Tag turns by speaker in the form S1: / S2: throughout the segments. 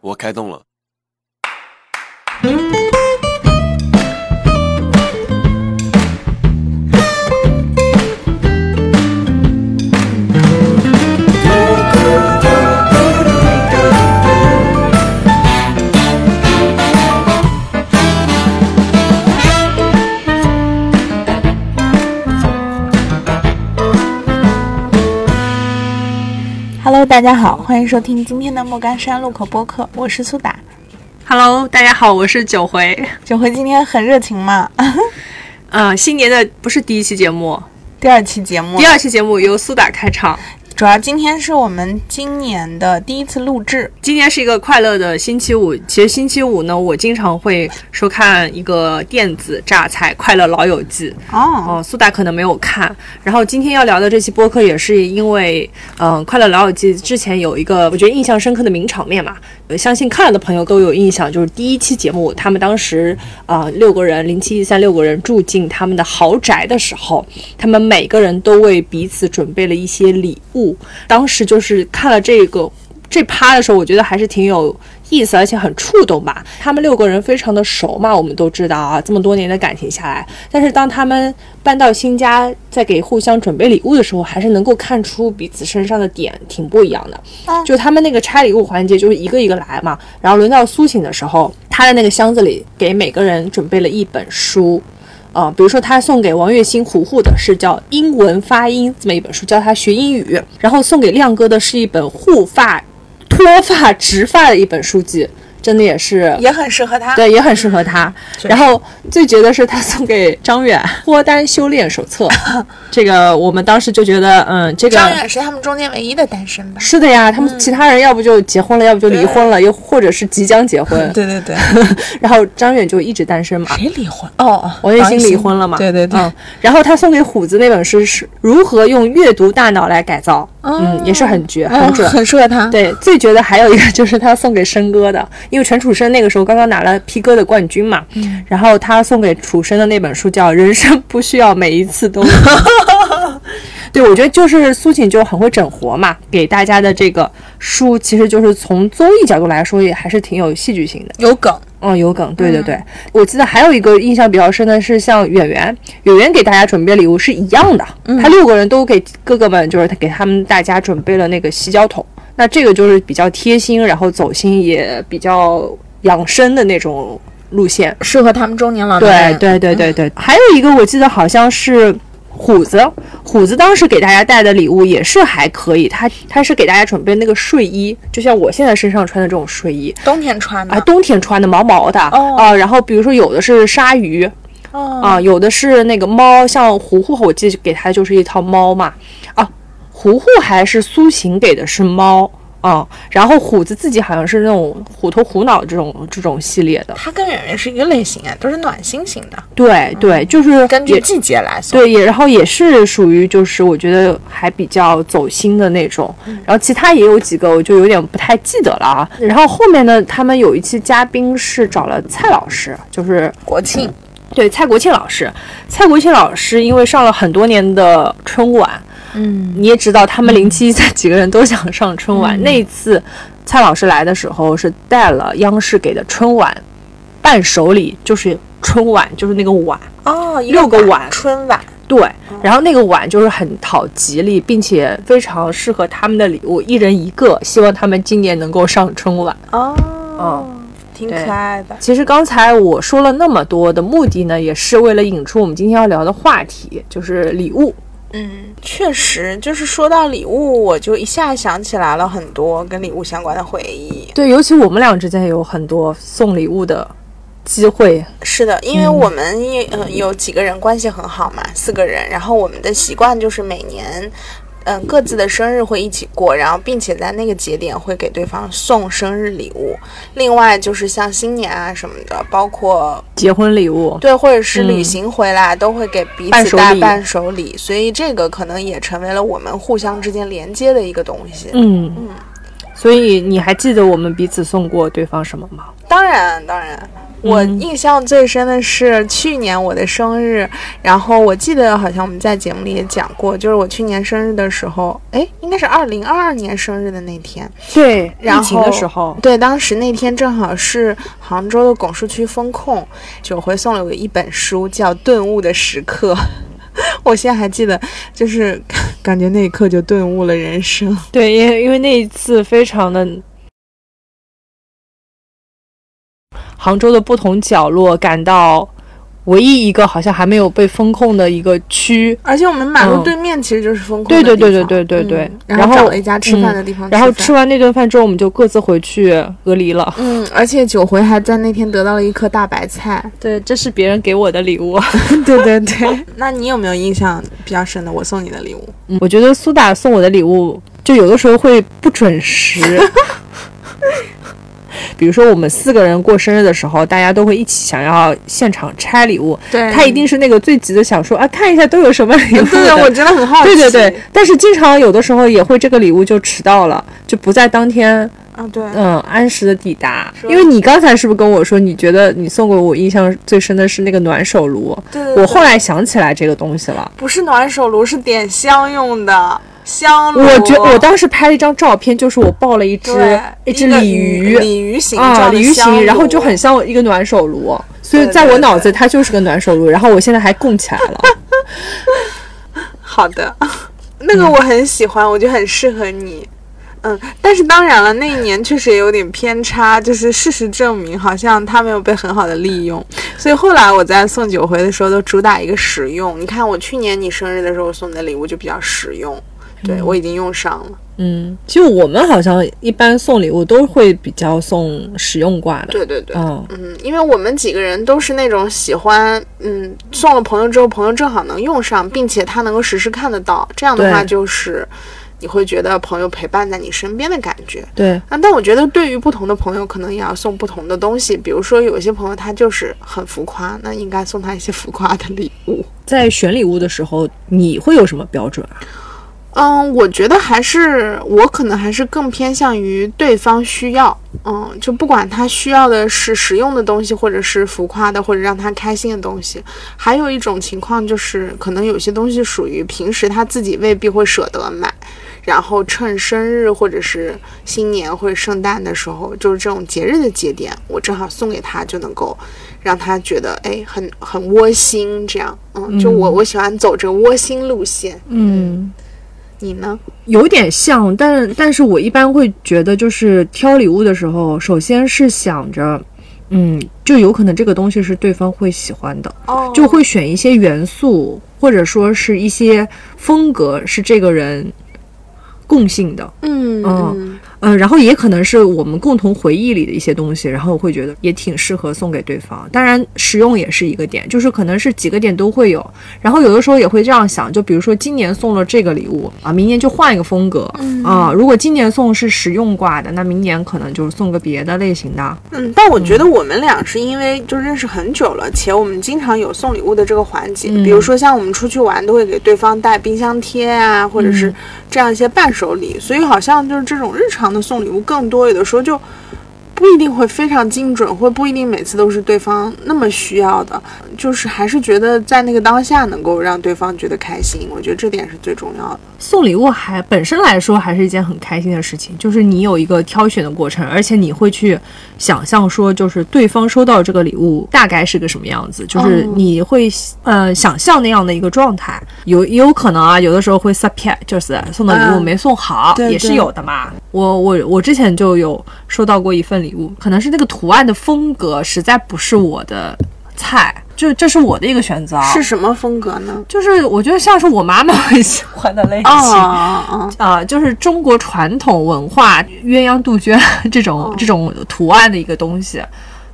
S1: 我开动了。
S2: Hello，大家好，欢迎收听今天的莫干山路口播客，我是苏打。
S3: Hello，大家好，我是九回。
S2: 九回今天很热情嘛，
S3: 呃，新年的不是第一期节目，
S2: 第二期节目
S3: 第，二期节目由苏打开场。
S2: 主要今天是我们今年的第一次录制，
S3: 今天是一个快乐的星期五。其实星期五呢，我经常会收看一个电子榨菜《快乐老友记》
S2: 哦，
S3: 哦，苏打可能没有看。然后今天要聊的这期播客也是因为，嗯、快乐老友记》之前有一个我觉得印象深刻的名场面嘛，呃相信看了的朋友都有印象，就是第一期节目，他们当时啊、呃六个人零七一三六个人住进他们的豪宅的时候，他们每个人都为彼此准备了一些礼物。当时就是看了这个这趴的时候，我觉得还是挺有意思，而且很触动吧。他们六个人非常的熟嘛，我们都知道啊，这么多年的感情下来，但是当他们搬到新家，在给互相准备礼物的时候，还是能够看出彼此身上的点挺不一样的。
S2: 嗯
S3: 就他们那个拆礼物环节，就是一个一个来嘛，然后轮到苏醒的时候，他的那个箱子里给每个人准备了一本书。啊、比如说他送给王栎鑫糊糊的是叫《英文发音》这么一本书，教他学英语；然后送给亮哥的是一本护发、脱发、植发的一本书籍，真的也是
S2: 也很适合他。
S3: 对，也很适合他。然后最绝的是他送给张远《脱单修炼手册》，这个我们当时就觉得，嗯，这个
S2: 张远是他们中间唯一的单身吧？
S3: 是的呀，他们其他人要不就结婚了，要不就离婚了，又或者是即将结婚。
S2: 对 对对，
S3: 然后张远就一直单身嘛。
S2: 谁离婚？哦，
S3: 王栎鑫离婚了嘛？
S2: 对对对，
S3: 嗯，然后他送给虎子那本书是如何用阅读大脑来改造，嗯，也是很绝，很
S2: 哦
S3: 准。
S2: 很适合他。
S3: 对，最绝的还有一个就是他送给申哥的，因为陈楚生那个时候刚刚拿了 P 哥的冠军嘛，
S2: 嗯
S3: 然后他送给楚生的那本书叫《人生不需要每一次都》。对，我觉得就是苏醒就很会整活嘛，给大家的这个书，其实就是从综艺角度来说，也还是挺有戏剧性的。
S2: 有梗。
S3: 嗯，有梗，对对对。我记得还有一个印象比较深的是，像演员，演员给大家准备礼物是一样的，他六个人都给哥哥们，就是他给他们大家准备了那个洗脚桶。那这个就是比较贴心，然后走心也比较养生的那种路线。
S2: 适合他们中年老男
S3: 对
S2: 人。
S3: 对对对对，还有一个我记得好像是虎子，虎子当时给大家带的礼物也是还可以，他他是给大家准备那个睡衣，就像我现在身上穿的这种睡衣，
S2: 冬天穿的。
S3: 啊，冬天穿的毛毛的
S2: 哦
S3: 啊，然后比如说有的是鲨鱼
S2: 哦
S3: 啊，有的是那个猫，像糊糊，我记得给他就是一套猫嘛啊，糊糊还是苏醒给的是猫啊，然后虎子自己好像是那种虎头虎脑这种这种系列的，
S2: 它跟圆圆是一个类型啊，都是暖心型的，
S3: 对对，就是
S2: 根据季节来送。
S3: 对，也然后也是属于就是我觉得还比较走心的那种，然后其他也有几个我就有点不太记得了啊。然后后面呢，他们有一期嘉宾是找了蔡老师，就是
S2: 国庆，
S3: 对蔡国庆老师。蔡国庆老师因为上了很多年的春晚，
S2: 嗯，
S3: 你也知道他们零七三几个人都想上春晚。那一次蔡老师来的时候是带了央视给的春晚伴手礼，就是春晚，就是那个碗。
S2: 哦，
S3: 六个碗
S2: 春晚，
S3: 对，然后那个碗就是很讨吉利，并且非常适合他们的礼物，一人一个，希望他们今年能够上春晚。
S2: 哦，挺可爱的。
S3: 其实刚才我说了那么多的目的呢，也是为了引出我们今天要聊的话题，就是礼物。
S2: 嗯，确实，就是说到礼物，我就一下想起来了很多跟礼物相关的回忆。
S3: 对，尤其我们俩之间有很多送礼物的机会。
S2: 是的，因为我们也嗯、呃有几个人关系很好嘛，四个人，然后我们的习惯就是每年。嗯，各自的生日会一起过，然后并且在那个节点会给对方送生日礼物。另外就是像新年啊什么的，包括
S3: 结婚礼物，
S2: 对，或者是旅行回来，都会给彼此带伴手礼，所以这个可能也成为了我们互相之间连接的一个东西。
S3: 嗯嗯所以你还记得我们彼此送过对方什么吗？
S2: 当然，当然，我印象最深的是去年我的生日，然后我记得好像我们在节目里也讲过，就是我去年生日的时候，哎，应该是二零二二年生日的那天，
S3: 对，
S2: 然后
S3: 疫情的时候，
S2: 对，当时那天正好是杭州的拱墅区封控，九回送了我一本书，叫《顿悟的时刻》，我现在还记得，就是 感觉那一刻就顿悟了人生。
S3: 对，因为因为那一次非常的。杭州的不同角落，感到唯一一个好像还没有被封控的一个区，
S2: 而且我们马路
S3: 嗯
S2: 对面其实就是封控
S3: 对。对对对对对对
S2: 嗯然
S3: 然后
S2: 找了一家吃饭的地方
S3: 然后吃完那顿饭之后，我们就各自回去隔离了。
S2: 嗯，而且九回还在那天得到了一颗大白菜。
S3: 对，这是别人给我的礼物。
S2: 对 对对，那你有没有印象比较深的我送你的礼物？
S3: 我觉得苏打送我的礼物，就有的时候会不准时。比如说我们四个人过生日的时候，大家都会一起想要现场拆礼物，
S2: 对
S3: 他一定是那个最急的，想说啊，看一下都有什么礼物
S2: 我真的很好奇。
S3: 对对对，但是经常有的时候也会这个礼物就迟到了，就不在当天
S2: 啊对，
S3: 嗯按时的抵达。因为你刚才是不是跟我说，你觉得你送给我印象最深的是那个暖手炉？
S2: 对对对
S3: 我后来想起来这个东西了。
S2: 不是暖手炉，是点香用的香炉。
S3: 我觉我当时拍了一张照片，就是我抱了一只一只鲤鱼
S2: 鲤鱼形
S3: 啊，鲤鱼形，然后就很像一个暖手炉，所以在我脑子它就是个暖手炉，然后我现在还供起来了。
S2: 好的，那个我很喜欢，我觉得很适合你。嗯，但是当然了，那一年确实也有点偏差，就是事实证明，好像它没有被很好的利用。所以后来我在送酒回的时候，都主打一个实用。你看，我去年你生日的时候送你的礼物就比较实用，对、我已经用上了。
S3: 嗯，其实我们好像一般送礼物都会比较送实用挂的。
S2: 对对对，
S3: 嗯，
S2: 嗯，因为我们几个人都是那种喜欢，嗯，送了朋友之后，朋友正好能用上，并且他能够实时看得到，这样的话就是你会觉得朋友陪伴在你身边的感觉。
S3: 对，
S2: 啊，但我觉得对于不同的朋友，可能也要送不同的东西。比如说，有一些朋友他就是很浮夸，那应该送他一些浮夸的礼物。
S3: 在选礼物的时候，你会有什么标准啊？
S2: 嗯，我觉得还是我可能还是更偏向于对方需要，嗯，就不管他需要的是实用的东西，或者是浮夸的，或者让他开心的东西。还有一种情况就是，可能有些东西属于平时他自己未必会舍得买，然后趁生日或者是新年或者圣诞的时候，就是这种节日的节点，我正好送给他，就能够让他觉得哎很很窝心，这样，嗯，就我我喜欢走这个窝心路线，
S3: 嗯，
S2: 你呢？
S3: 有点像，但但是我一般会觉得，就是挑礼物的时候，首先是想着，嗯，就有可能这个东西是对方会喜欢的，
S2: 哦。
S3: 就会选一些元素，或者说是一些风格是这个人共性的，
S2: 嗯
S3: 嗯呃，然后也可能是我们共同回忆里的一些东西，然后我会觉得也挺适合送给对方。当然，实用也是一个点，就是可能是几个点都会有。然后有的时候也会这样想，就比如说今年送了这个礼物啊，明年就换一个风格、啊。如果今年送是实用挂的，那明年可能就是送个别的类型的。
S2: 嗯，但我觉得我们俩是因为就认识很久了，且我们经常有送礼物的这个环节，比如说像我们出去玩都会给对方带冰箱贴啊，或者是这样一些伴手礼，所以好像就是这种日常的送礼物更多，有的时候就。不一定会非常精准，或不一定每次都是对方那么需要的，就是还是觉得在那个当下能够让对方觉得开心，我觉得这点是最重要的。
S3: 送礼物还本身来说还是一件很开心的事情，就是你有一个挑选的过程，而且你会去想象说，就是对方收到这个礼物大概是个什么样子，就是你会、呃想象那样的一个状态。有也有可能啊，有的时候会 surprise，就是送的礼物
S2: 嗯
S3: 没送好，
S2: 对
S3: 也是有的嘛。我我我之前就有收到过一份礼物，可能是那个图案的风格实在不是我的菜，就这是我的一个选择啊。
S2: 是什么风格呢？
S3: 就是我觉得像是我妈妈很喜欢的类型。
S2: 啊
S3: 就是中国传统文化鸳鸯杜鹃这种、这种图案的一个东西。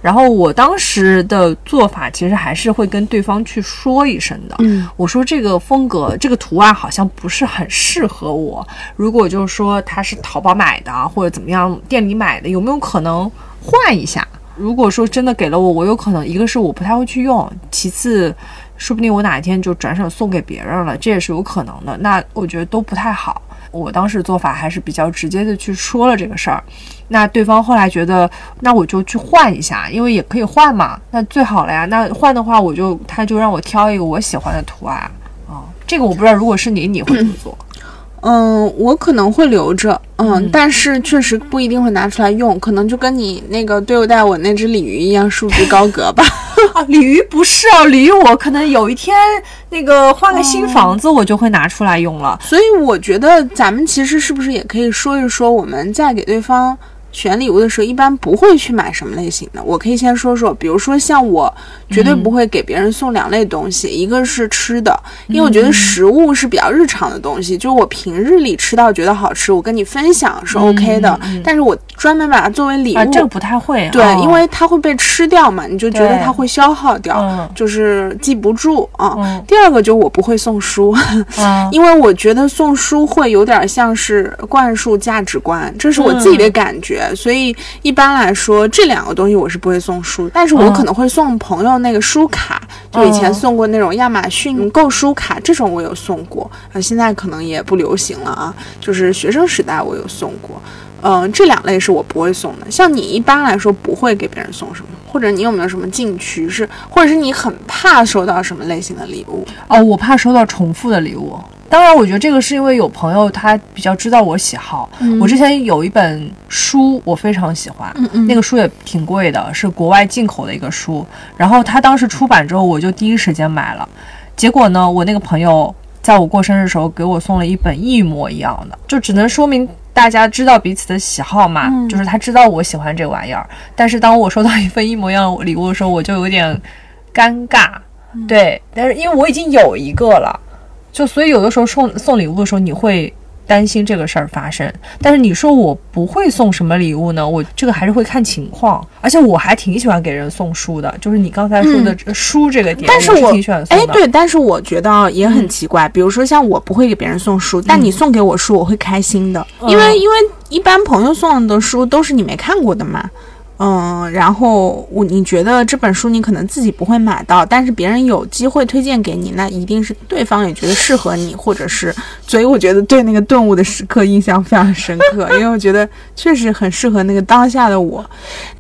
S3: 然后我当时的做法其实还是会跟对方去说一声的，
S2: 嗯，
S3: 我说这个风格、这个图案好像不是很适合我。如果就是说它是淘宝买的或者怎么样店里买的，有没有可能换一下？如果说真的给了我，我有可能一个是我不太会去用，其次说不定我哪一天就转手送给别人了，这也是有可能的。那我觉得都不太好。我当时做法还是比较直接的去说了这个事儿。那对方后来觉得，那我就去换一下，因为也可以换嘛，那最好了呀。那换的话，我就他就让我挑一个我喜欢的图案啊。这个我不知道，如果是你，你会怎么做？
S2: 嗯，我可能会留着，嗯，但是确实不一定会拿出来用，可能就跟你那个对待我那只鲤鱼一样，束之高阁吧。
S3: 啊，鲤鱼不是啊，鲤鱼我可能有一天那个换个新房子，我就会拿出来用了。
S2: 所以我觉得咱们其实是不是也可以说一说，我们在给对方。选礼物的时候，一般不会去买什么类型的。我可以先说说，比如说像我，绝对不会给别人送两类东西，一个是吃的，因为我觉得食物是比较日常的东西，就是我平日里吃到觉得好吃，我跟你分享是 OK 的。但是我专门把它作为礼物，
S3: 这个不太会。
S2: 对，因为它会被吃掉嘛，你就觉得它会消耗掉，就是记不住啊。第二个就我不会送书，因为我觉得送书会有点像是灌输价值观，这是我自己的感觉。所以一般来说，这两个东西我是不会送书，但是我可能会送朋友那个书卡，就以前送过那种亚马逊购书卡，这种我有送过，啊，现在可能也不流行了啊，就是学生时代我有送过，嗯，这两类是我不会送的。像你一般来说不会给别人送什么，或者你有没有什么禁区是，或者是你很怕收到什么类型的礼物？
S3: 哦，我怕收到重复的礼物。当然，我觉得这个是因为有朋友他比较知道我喜好。我之前有一本书，我非常喜欢，那个书也挺贵的，是国外进口的一个书。然后他当时出版之后，我就第一时间买了。结果呢，我那个朋友在我过生日的时候给我送了一本一模一样的，就只能说明大家知道彼此的喜好嘛，就是他知道我喜欢这玩意儿。但是当我收到一份一模一样的礼物的时候，我就有点尴尬。对，但是因为我已经有一个了。就所以有的时候送送礼物的时候，你会担心这个事儿发生。但是你说我不会送什么礼物呢？我这个还是会看情况。而且我还挺喜欢给人送书的，就是你刚才说的书这个点，
S2: 但
S3: 是
S2: 我
S3: 挺喜欢送的。
S2: 哎，对，但是我觉得也很奇怪。比如说像我不会给别人送书，但你送给我书，我会开心的，因为因为一般朋友送的书都是你没看过的嘛。嗯，然后我你觉得这本书你可能自己不会买到，但是别人有机会推荐给你，那一定是对方也觉得适合你，或者是，所以我觉得对那个顿悟的时刻印象非常深刻，因为我觉得确实很适合那个当下的我，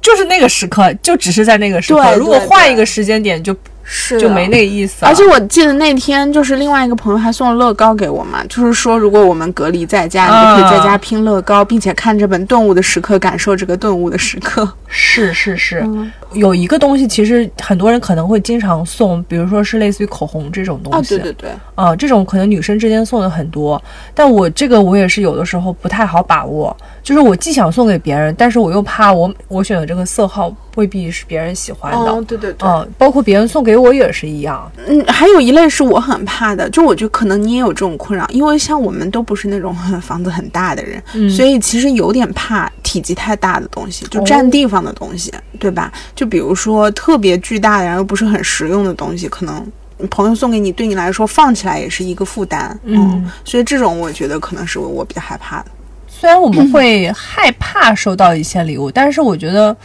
S3: 就是那个时刻，就只是在那个时刻，如果换一个时间点就。
S2: 是
S3: 就没那个意思，
S2: 而且我记得那天就是另外一个朋友还送了乐高给我嘛，就是说如果我们隔离在家，你就可以在家拼乐高，并且看这本顿悟的时刻，感受这个顿悟的时刻。
S3: 是是是，有一个东西其实很多人可能会经常送，比如说是类似于口红这种东
S2: 西。啊，对对对，
S3: 啊，这种可能女生之间送的很多，但我这个我也是有的时候不太好把握，就是我既想送给别人，但是我又怕我我选的这个色号。未必是别人喜欢的，
S2: 哦，对对对，
S3: 嗯，包括别人送给我也是一样。
S2: 嗯，还有一类是我很怕的，就我觉得可能你也有这种困扰，因为像我们都不是那种房子很大的人，所以其实有点怕体积太大的东西，就占地方的东西，对吧？就比如说特别巨大的，然后又不是很实用的东西，可能朋友送给你，对你来说放起来也是一个负担。嗯，所以这种我觉得可能是我比较害怕的。
S3: 虽然我们会害怕收到一些礼物，但是我觉得。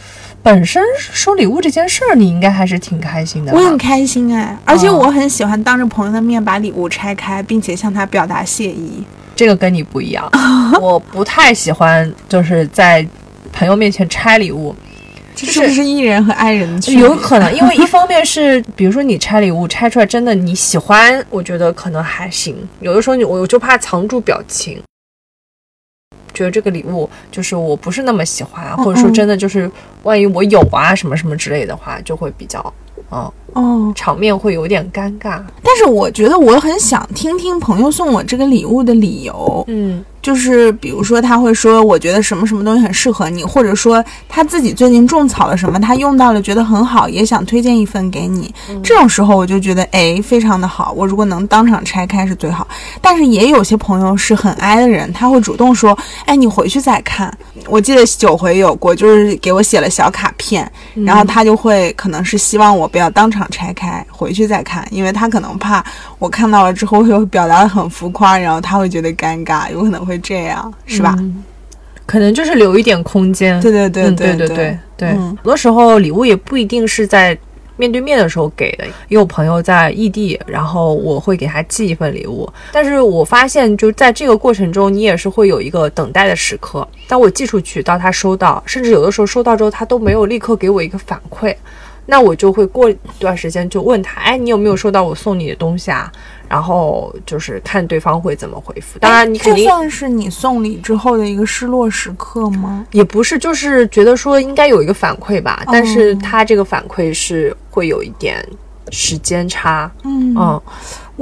S3: 本身收礼物这件事儿，你应该还是挺开心的。
S2: 我很开心哎，而且我很喜欢当着朋友的面把礼物拆开，并且向他表达谢意。
S3: 这个跟你不一样，我不太喜欢就是在朋友面前拆礼物。
S2: 这是不是艺人和爱人的？
S3: 有可能，因为一方面是，比如说你拆礼物拆出来真的你喜欢，我觉得可能还行。有的时候你我就怕藏住表情。觉得这个礼物就是我不是那么喜欢，或者说真的就是万一我有啊什么什么之类的话，就会比较，嗯
S2: 哦，
S3: 场面会有点尴尬。
S2: 但是我觉得我很想听听朋友送我这个礼物的理由，
S3: 嗯。
S2: 就是比如说他会说，我觉得什么什么东西很适合你，或者说他自己最近种草了什么，他用到了觉得很好，也想推荐一份给你。这种时候我就觉得，哎，非常的好。我如果能当场拆开是最好。但是也有些朋友是很哀的人，他会主动说，哎，你回去再看。我记得九回有过，就是给我写了小卡片，然后他就会可能是希望我不要当场拆开，回去再看，因为他可能怕我看到了之后会表达的很浮夸，然后他会觉得尴尬，有可能会。这样是吧？
S3: 可能就是留一点空间。
S2: 对对对
S3: 对对对对。很多时候礼物也不一定是在。面对面的时候给的，因为我朋友在异地，然后我会给他寄一份礼物。但是我发现，就在这个过程中，你也是会有一个等待的时刻。当我寄出去到他收到，甚至有的时候收到之后，他都没有立刻给我一个反馈，那我就会过一段时间就问他，哎，你有没有收到我送你的东西啊？然后就是看对方会怎么回复。当然，你肯定
S2: 这算是你送礼之后的一个失落时刻吗？
S3: 也不是，就是觉得说应该有一个反馈吧，但是他这个反馈是会有一点时间差。
S2: 嗯
S3: 嗯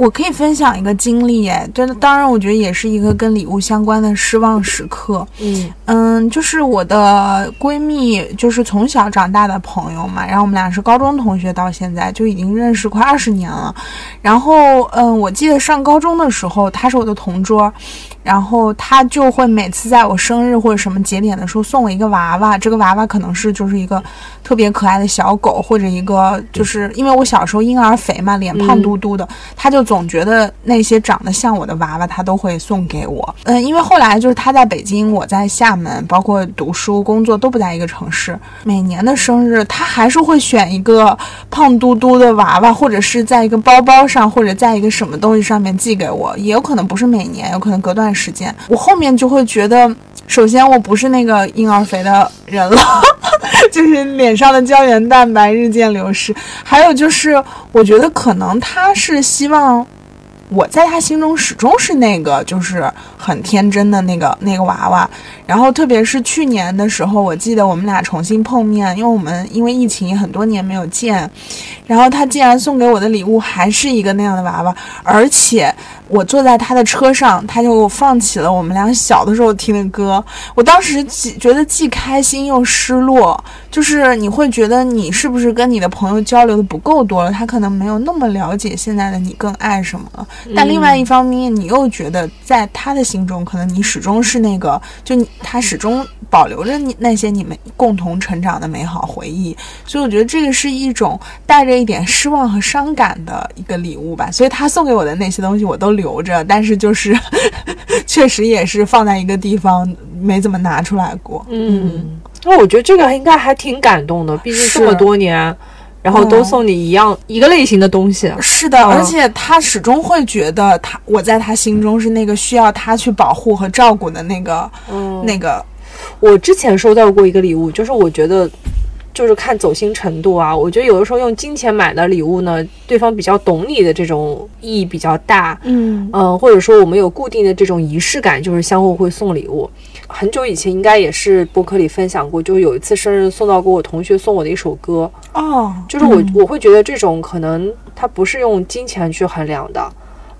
S2: 我可以分享一个经历，哎，这当然我觉得也是一个跟礼物相关的失望时刻。
S3: 嗯
S2: 嗯，就是我的闺蜜，就是从小长大的朋友嘛，然后我们俩是高中同学，到现在就已经认识快二十年了。然后，嗯，我记得上高中的时候，她是我的同桌，然后她就会每次在我生日或者什么节点的时候送我一个娃娃，这个娃娃可能是就是一个特别可爱的小狗，或者一个就是因为我小时候婴儿肥嘛，脸胖嘟嘟的，她就总觉得那些长得像我的娃娃，他都会送给我。嗯，因为后来就是他在北京，我在厦门，包括读书、工作都不在一个城市。每年的生日，他还是会选一个胖嘟嘟的娃娃，或者是在一个包包上，或者在一个什么东西上面寄给我。也有可能不是每年，有可能隔段时间。我后面就会觉得，首先我不是那个婴儿肥的人了。就是脸上的胶原蛋白日渐流失，还有就是，我觉得可能他是希望我在他心中始终是那个就是很天真的那个那个娃娃。然后特别是去年的时候，我记得我们俩重新碰面，因为我们因为疫情很多年没有见，然后他竟然送给我的礼物还是一个那样的娃娃，而且我坐在他的车上，他就给我放起了我们俩小的时候听的歌。我当时既觉得既开心又失落，就是你会觉得你是不是跟你的朋友交流的不够多了，他可能没有那么了解现在的你更爱什么了。但另外一方面，你又觉得在他的心中，可能你始终是那个，就你他始终保留着你那些你们共同成长的美好回忆。所以我觉得这个是一种带着一点失望和伤感的一个礼物吧。所以他送给我的那些东西我都留着，但是就是 确实也是放在一个地方没怎么拿出来过。
S3: 嗯，那我觉得这个应该还挺感动的，毕竟这么多年，然后都送你一样、一个类型的东西。
S2: 是的，而且他始终会觉得他我在他心中是那个需要他去保护和照顾的那个、
S3: 嗯
S2: 那个。
S3: 我之前收到过一个礼物，就是我觉得。就是看走心程度啊，我觉得有的时候用金钱买的礼物呢，对方比较懂你的这种意义比较大，
S2: 嗯。
S3: 嗯，或者说我们有固定的这种仪式感，就是相互会送礼物。很久以前应该也是博客里分享过，就有一次生日送到过我同学送我的一首歌，
S2: 哦，
S3: 就是我、我会觉得这种可能它不是用金钱去衡量的，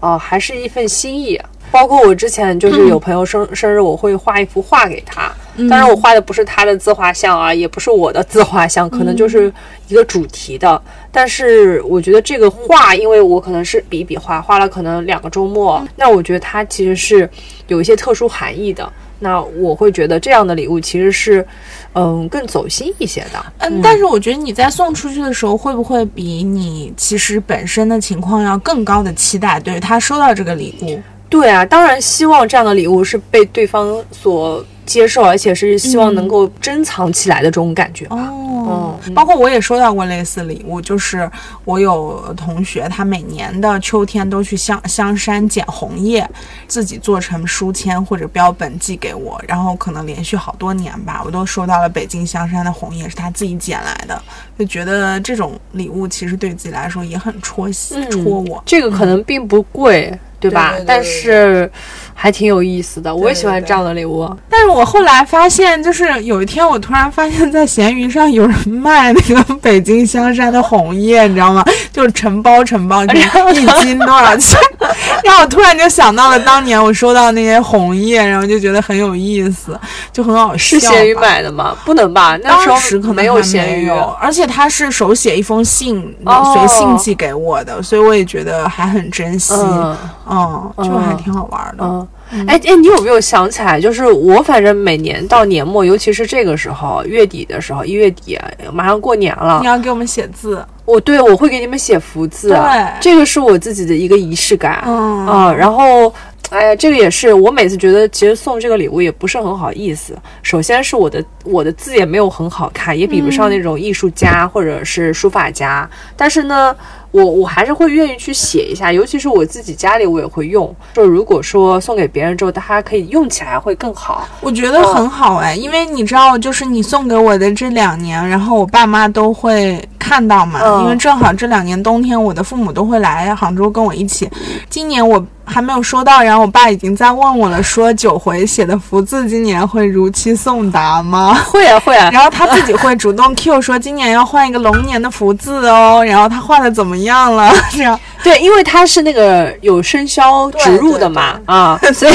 S3: 啊、还是一份心意。包括我之前就是有朋友生、生日，我会画一幅画给他，当然我画的不是他的自画像啊，也不是我的自画像，可能就是一个主题的。但是我觉得这个画，因为我可能是比一笔画，画了可能两个周末，那我觉得它其实是有一些特殊含义的。那我会觉得这样的礼物其实是，嗯，更走心一些的。
S2: 嗯，但是我觉得你在送出去的时候，会不会比你其实本身的情况要更高的期待，对于他收到这个礼物？
S3: 对啊，当然希望这样的礼物是被对方所接受，而且是希望能够珍藏起来的这种感觉吧。
S2: 哦，
S3: 嗯
S2: 包括我也收到过类似礼物，就是我有同学，他每年的秋天都去香香山捡红叶，自己做成书签或者标本寄给我，然后可能连续好多年吧，我都收到了北京香山的红叶，是他自己捡来的，就觉得这种礼物其实对自己来说也很戳心、戳我。
S3: 这个可能并不贵，对吧？
S2: 对对对
S3: 但是还挺有意思的，我也喜欢这样的礼物。
S2: 但是我后来发现，就是有一天我突然发现，在闲鱼上有人卖那个北京香山的红叶，你知道吗？就是成包成包，就是一斤多少钱？然后我突然就想到了当年我收到那些红叶，然后就觉得很有意思，就很好笑吧。
S3: 是闲鱼买的吗？不能吧？那时
S2: 当时可能
S3: 候没有
S2: 还
S3: 闲鱼。
S2: 而且他是手写一封信，
S3: 哦
S2: 随信寄给我的，所以我也觉得还很珍惜，
S3: 嗯
S2: 嗯，就还挺好玩的。
S3: 嗯，哎哎，你有没有想起来？就是我反正每年到年末，尤其是这个时候，月底的时候，一月底马上过年了
S2: 你，要给我们写字，
S3: 我对我会给你们写福字，
S2: 对
S3: 这个是我自己的一个仪式感。
S2: 嗯
S3: 啊，然后哎呀，这个也是，我每次觉得其实送这个礼物也不是很好意思。首先是我的我的字也没有很好看，也比不上那种艺术家或者是书法家，但是呢。我我还是会愿意去写一下，尤其是我自己家里我也会用。就如果说送给别人之后，他可以用起来会更好。
S2: 我觉得很好哎，因为你知道，就是你送给我的这两年，然后我爸妈都会看到嘛，因为正好这两年冬天，我的父母都会来杭州跟我一起。今年我。还没有收到，然后我爸已经在问我了，说九回写的福字今年会如期送达吗？
S3: 会啊会啊，
S2: 然后他自己会主动 Q 说今年要换一个龙年的福字哦，然后他画的怎么样了？这样
S3: 对，因为他是那个有生肖植入的嘛啊，所以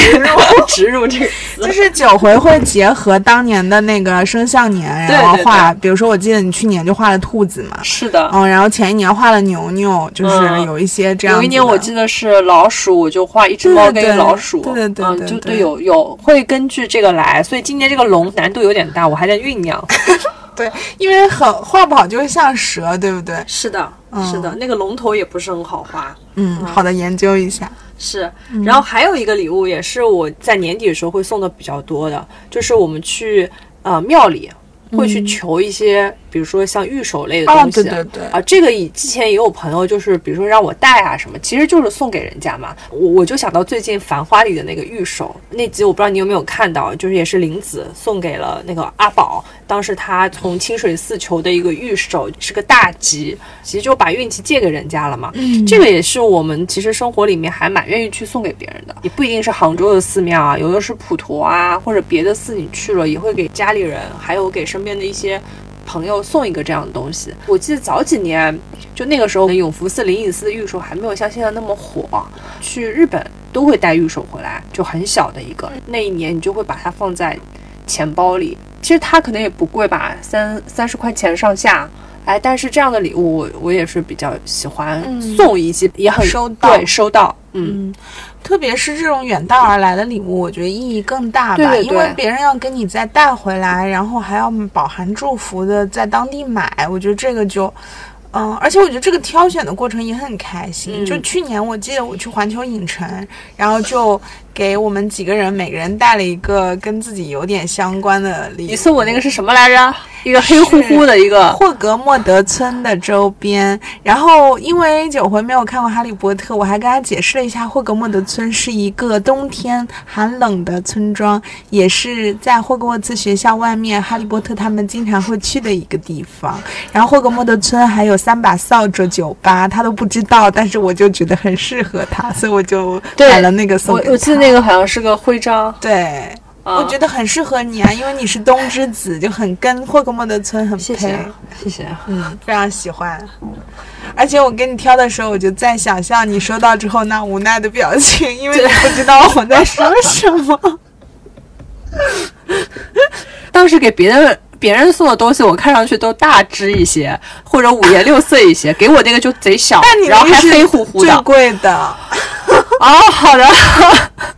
S3: 植入这个
S2: 就是九回会结合当年的那个生肖年，然后画，比如说我记得你去年就画了兔子嘛，
S3: 是的，
S2: 嗯，然后前一年画了牛牛，就是有一些这样。
S3: 有一年我记得是老鼠，我就。画一只猫跟一老鼠，
S2: 对对对，
S3: 就对有有会根据这个来，所以今年这个龙难度有点大，我还在酝酿。
S2: 对，因为很画不好就会像蛇，对不对？
S3: 是的，是的，那个龙头也不是很好画。
S2: 嗯，好的，研究一下。
S3: 是，然后还有一个礼物也是我在年底的时候会送的比较多的，就是我们去呃庙里会去求一些。比如说像玉手类的东
S2: 西，对对对
S3: 啊，这个以之前也有朋友就是，比如说让我带啊什么，其实就是送给人家嘛。我我就想到最近《繁花》里的那个玉手那集，我不知道你有没有看到，就是也是林子送给了那个阿宝，当时他从清水寺求的一个玉手，是个大吉，其实就把运气借给人家了嘛。嗯，这个也是我们其实生活里面还蛮愿意去送给别人的，也不一定是杭州的寺庙啊，有的是普陀啊或者别的寺，你去了也会给家里人，还有给身身边的一些。朋友送一个这样的东西，我记得早几年，就那个时候永福寺、灵隐寺的玉手还没有像现在那么火，去日本都会带玉手回来，就很小的一个。那一年你就会把它放在钱包里，其实它可能也不贵吧，三三十块钱上下。哎，但是这样的礼物我我也是比较喜欢送一些，也很
S2: 收到，
S3: 对，收到，嗯。
S2: 特别是这种远道而来的礼物，我觉得意义更大吧，因为别人要给你再带回来，然后还要饱含祝福的在当地买，我觉得这个就，嗯，而且我觉得这个挑选的过程也很开心。就去年我记得我去环球影城，然后就。给我们几个人，每个人带了一个跟自己有点相关的礼物。
S3: 你送我那个是什么来着？一个黑乎乎的一个
S2: 霍格莫德村的周边。然后因为九回没有看过《哈利波特》，我还跟他解释了一下，霍格莫德村是一个冬天寒冷的村庄，也是在霍格沃茨学校外面，哈利波特他们经常会去的一个地方。然后霍格莫德村还有三把扫帚酒吧，他都不知道，但是我就觉得很适合他，所以我就买了那个送给
S3: 他。那个好像是个徽章，
S2: 对，我觉得很适合你啊，因为你是冬之子，就很跟霍格莫德村很配。
S3: 谢谢，谢谢，
S2: 嗯，非常喜欢。而且我给你挑的时候，我就在想象你收到之后那无奈的表情，因为你不知道我在说什么。
S3: 当时给别人别人送的东西，我看上去都大只一些，或者五颜六色一些，给我那个就贼小，然后还黑乎乎的，
S2: 最贵的。
S3: 哦，好的。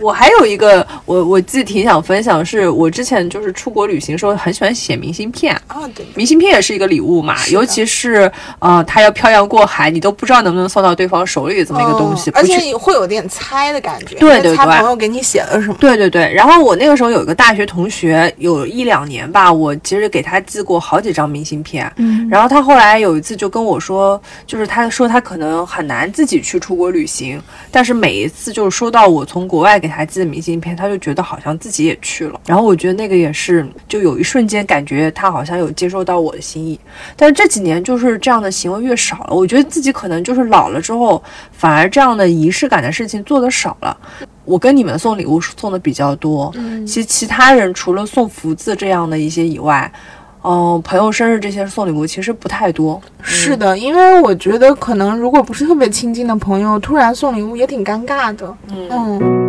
S3: 我还有一个，我我自己挺想分享，是我之前就是出国旅行时候很喜欢写明信片
S2: 啊，对，
S3: 明信片也是一个礼物嘛，尤其是呃，它要漂洋过海，你都不知道能不能送到对方手里这么一个东西，
S2: 而且会有点猜的感觉，
S3: 对对对，
S2: 朋友给你写的什么？
S3: 对对对。然后我那个时候有一个大学同学，有一两年吧，我其实给他寄过好几张明信片，嗯，然后他后来有一次就跟我说，就是他说他可能很难自己去出国旅行，但是每一次就是收到我从国外给。给他寄的明信片，他就觉得好像自己也去了。然后我觉得那个也是，就有一瞬间感觉他好像有接受到我的心意。但是这几年就是这样的行为越少了，我觉得自己可能就是老了之后，反而这样的仪式感的事情做的少了。我跟你们送礼物送的比较多，其实其他人除了送福字这样的一些以外。嗯，朋友生日这些送礼物其实不太多。
S2: 是的，因为我觉得可能如果不是特别亲近的朋友，突然送礼物也挺尴尬的。嗯。我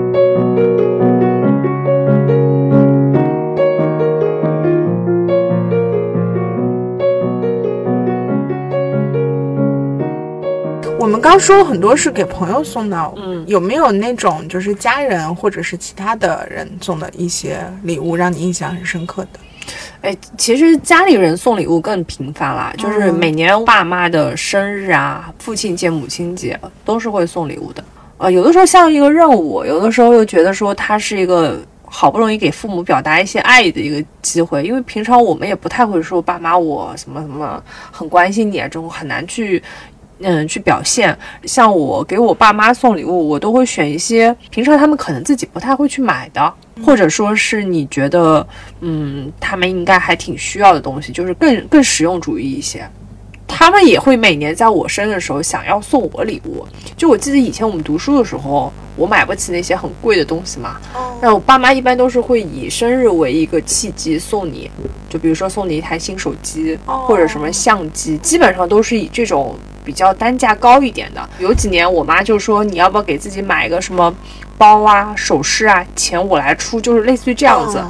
S2: 们刚说很多是给朋友送的，嗯，有没有那种就是家人或者是其他的人送的一些礼物让你印象很深刻的？
S3: 哎，其实家里人送礼物更频繁啦，就是每年爸妈的生日啊、父亲节、母亲节都是会送礼物的。呃，有的时候像一个任务，有的时候又觉得说它是一个好不容易给父母表达一些爱意的一个机会，因为平常我们也不太会说爸妈我什么什么很关心你啊，这种很难去。嗯，去表现。像我给我爸妈送礼物，我都会选一些平常他们可能自己不太会去买的，或者说是你觉得，嗯，他们应该还挺需要的东西，就是更更实用主义一些。他们也会每年在我生日的时候想要送我礼物。就我记得以前我们读书的时候，我买不起那些很贵的东西嘛，那我爸妈一般都是会以生日为一个契机送你，就比如说送你一台新手机或者什么相机，基本上都是以这种比较单价高一点的。有几年我妈就说你要不要给自己买一个什么包啊、首饰啊，钱我来出，就是类似于这样子。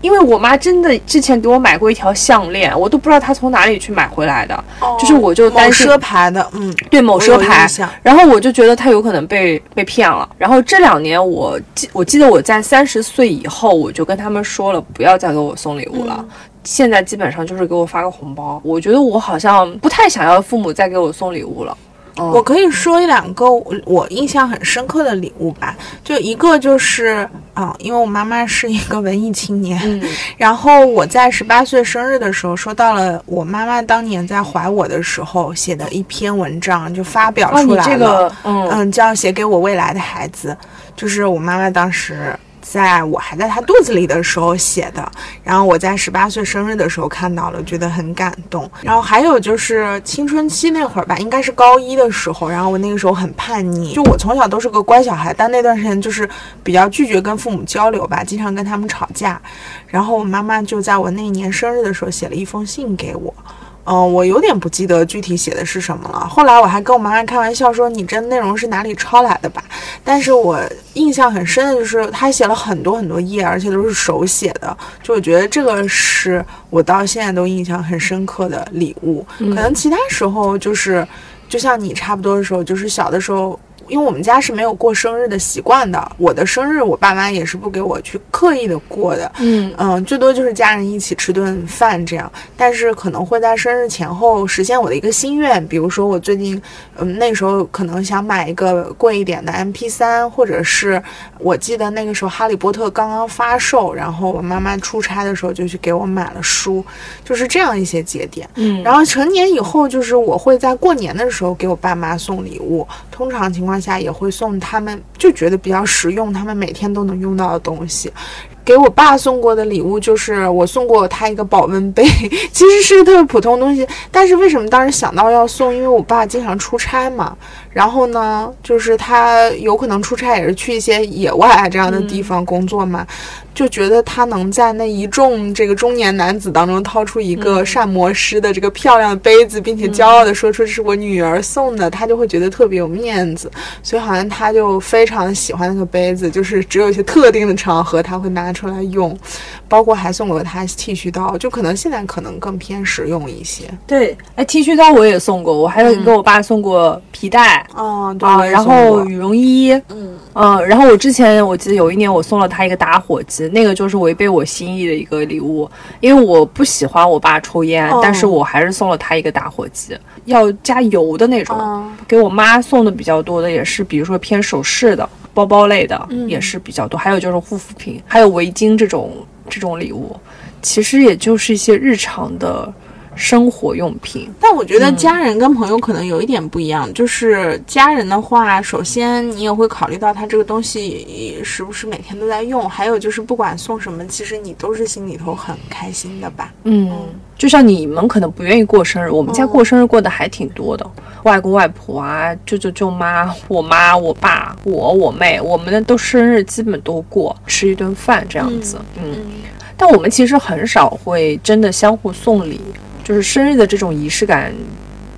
S3: 因为我妈真的之前给我买过一条项链，我都不知道她从哪里去买回来的，就是我就担心
S2: 奢牌的，嗯，
S3: 对某奢牌然后我就觉得她有可能被被骗了。然后这两年我记我记得我在三十岁以后，我就跟他们说了，不要再给我送礼物了。现在基本上就是给我发个红包，我觉得我好像不太想要父母再给我送礼物了。嗯。
S2: 我可以说一两个我我印象很深刻的礼物吧，就一个就是啊、因为我妈妈是一个文艺青年，
S3: 嗯。
S2: 然后我在十八岁生日的时候收到了我妈妈当年在怀我的时候写的一篇文章，就发表出来了。
S3: 这个嗯
S2: 嗯，叫写给我未来的孩子，就是我妈妈当时在我还在她肚子里的时候写的，然后我在十八岁生日的时候看到了，觉得很感动。然后还有就是青春期那会儿吧，应该是高一的时候，然后我那个时候很叛逆，就我从小都是个乖小孩，但那段时间就是比较拒绝跟父母交流吧，经常跟他们吵架。然后我妈妈就在我那一年生日的时候写了一封信给我。嗯，我有点不记得具体写的是什么了。后来我还跟我妈妈开玩笑说：“你这内容是哪里抄来的吧？”但是我印象很深的就是她写了很多很多页，而且都是手写的。就我觉得这个是我到现在都印象很深刻的礼物。可能其他时候就是，就像你差不多的时候，就是小的时候。因为我们家是没有过生日的习惯的，我的生日我爸妈也是不给我去刻意的过的，
S3: 嗯
S2: 嗯，最多就是家人一起吃顿饭这样，但是可能会在生日前后实现我的一个心愿，比如说我最近，嗯，那时候可能想买一个贵一点的 MP 三或者是我记得那个时候《哈利波特》刚刚发售，然后我妈妈出差的时候就去给我买了书，就是这样一些节点。
S3: 嗯，
S2: 然后成年以后，就是我会在过年的时候给我爸妈送礼物，通常情况下也会送他们就觉得比较实用，他们每天都能用到的东西。给我爸送过的礼物就是我送过他一个保温杯，其实是个特别普通的东西，但是为什么当时想到要送？因为我爸经常出差嘛，然后呢，就是他有可能出差也是去一些野外啊这样的地方工作嘛，就觉得他能在那一众这个中年男子当中掏出一个膳魔师的这个漂亮的杯子，并且骄傲的说出这是我女儿送的，他就会觉得特别有面子，所以好像他就非常喜欢那个杯子，就是只有一些特定的场合他会拿出来用，包括还送过他剃须刀，就可能现在可能更偏实用一些。
S3: 对，哎，剃须刀我也送过，我还有给我爸送过皮带。
S2: 哦，对，
S3: 啊，然后羽绒衣，
S2: 嗯。
S3: 嗯，然后我之前我记得有一年我送了他一个打火机，那个就是违背我心意的一个礼物，因为我不喜欢我爸抽烟，
S2: 哦。
S3: 但是我还是送了他一个打火机，要加油的那种。
S2: 嗯
S3: 给我妈送的比较多的也是，比如说偏首饰的、包包类的、
S2: 嗯。
S3: 也是比较多，还有就是护肤品，还有围巾这种这种礼物，其实也就是一些日常的生活用品。
S2: 但我觉得家人跟朋友可能有一点不一样，就是家人的话，首先你也会考虑到他这个东西是不是每天都在用，还有就是不管送什么，其实你都是心里头很开心的吧。
S3: 嗯，就像你们可能不愿意过生日，我们家过生日过得还挺多的，外公外婆啊，舅舅舅妈，我妈我爸我我妹，我们的都生日基本都过，吃一顿饭这样子，嗯。但我们其实很少会真的相互送礼，就是生日的这种仪式感。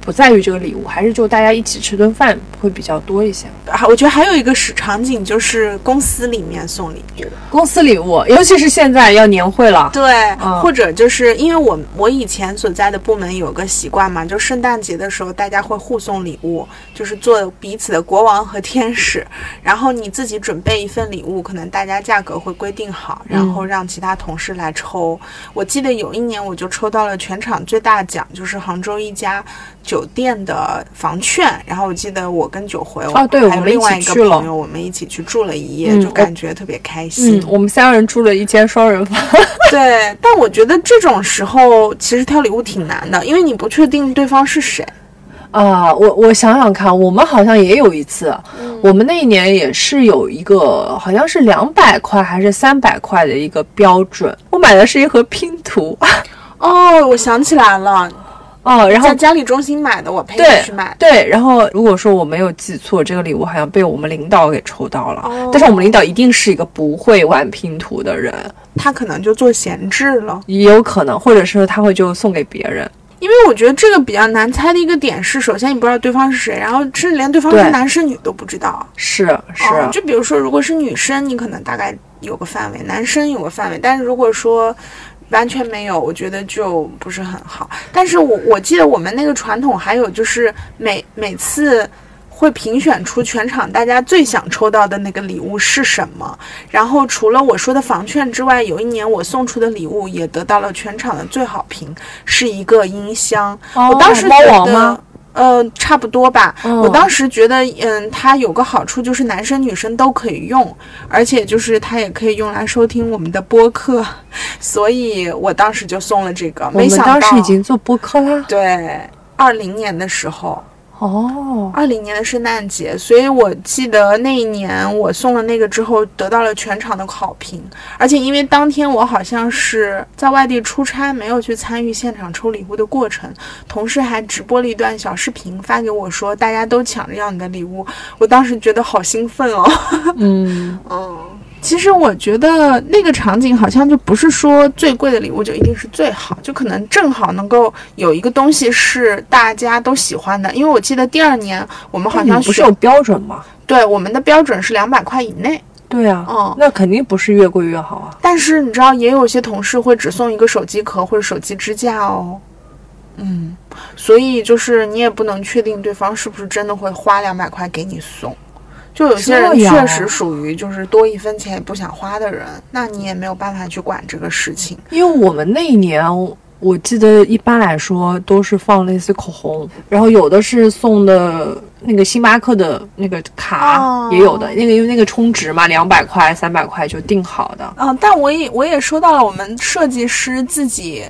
S3: 不在于这个礼物，还是就大家一起吃顿饭会比较多一些。
S2: 还我觉得还有一个是场景，就是公司里面送礼物。
S3: 公司礼物，尤其是现在要年会了，
S2: 对，
S3: 嗯
S2: 或者就是因为我我以前所在的部门有个习惯嘛，就圣诞节的时候大家会互送礼物，就是做彼此的国王和天使，然后你自己准备一份礼物，可能大家价格会规定好，然后让其他同事来抽。我记得有一年我就抽到了全场最大奖，就是杭州一家酒店的房券，然后我记得我跟九回，
S3: 哦对
S2: 还有另外一个朋友，我们一起去住了一夜，就感觉特别开心。
S3: 嗯，我们三个人住了一间双人房。
S2: 对，但我觉得这种时候其实挑礼物挺难的，因为你不确定对方是谁。
S3: 啊，我我想想看，我们好像也有一次，我们那一年也是有一个，好像是两百块还是三百块的一个标准。我买的是一盒拼图，
S2: 哦，我想起来了，
S3: 哦，然后
S2: 在嘉里中心买的，我陪你去买。
S3: 对，然后如果说我没有记错，这个礼物好像被我们领导给抽到了，
S2: 哦
S3: 但是我们领导一定是一个不会玩拼图的人，
S2: 他可能就做闲置了，
S3: 也有可能，或者是他会就送给别人。
S2: 因为我觉得这个比较难猜的一个点是，首先你不知道对方是谁，然后甚至连对方是男是女都不知道。
S3: 是是，
S2: 哦，就比如说，如果是女生，你可能大概有个范围；男生有个范围。但是如果说完全没有，我觉得就不是很好。但是我我记得我们那个传统还有就是每每次会评选出全场大家最想抽到的那个礼物是什么。然后除了我说的房券之外，有一年我送出的礼物也得到了全场的最好评，是一个音箱。我当时觉得？呃，差不多吧。
S3: 嗯
S2: 我当时觉得，嗯，它有个好处就是男生女生都可以用，而且就是它也可以用来收听我们的播客，所以我当时就送了这个。
S3: 我们
S2: 没想到，
S3: 当时已经做播客了。
S2: 对，二零年的时候，
S3: 哦，
S2: 二零年的圣诞节，所以我记得那一年我送了那个之后，得到了全场的好评。而且因为当天我好像是在外地出差，没有去参与现场抽礼物的过程，同事还直播了一段小视频发给我说，大家都抢着要你的礼物，我当时觉得好兴奋哦。
S3: 嗯，
S2: 嗯，其实我觉得那个场景好像就不是说最贵的礼物就一定是最好，就可能正好能够有一个东西是大家都喜欢的。因为我记得第二年我们好像
S3: 不是有标准吗？
S2: 对我们的标准是两百块以内，
S3: 对啊，
S2: 嗯
S3: 那肯定不是越贵越好啊。
S2: 但是你知道也有些同事会只送一个手机壳或者手机支架哦。嗯，所以就是你也不能确定对方是不是真的会花两百块给你送。就有些人确实属于就是多一分钱也不想花的人，那你也没有办法去管这个事情。
S3: 因为我们那一年，我记得一般来说都是放类似口红，然后有的是送的那个星巴克的那个卡，
S2: 哦
S3: 也有的那个因为那个充值嘛，两百块、三百块就定好的。
S2: 嗯，但我也我也收到了我们设计师自己